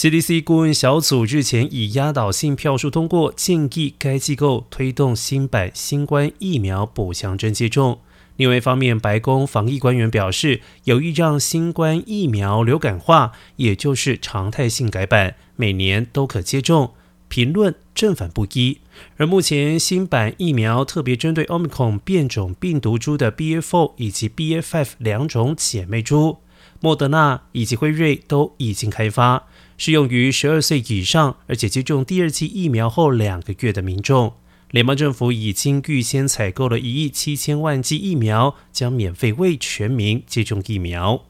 CDC 顾问小组日前以压倒性票数通过，建议该机构推动新版新冠疫苗补强针接种。另外一方面，白宫防疫官员表示，有意让新冠疫苗流感化，也就是常态性改版，每年都可接种。评论正反不一。而目前新版疫苗特别针对 Omicron 变种病毒株的 BA.4 以及 BA.5 两种姐妹株，莫德纳以及辉瑞都已经开发，适用于十二岁以上，而且接种第二剂疫苗后两个月的民众。联邦政府已经预先采购了一亿七千万剂疫苗，将免费为全民接种疫苗。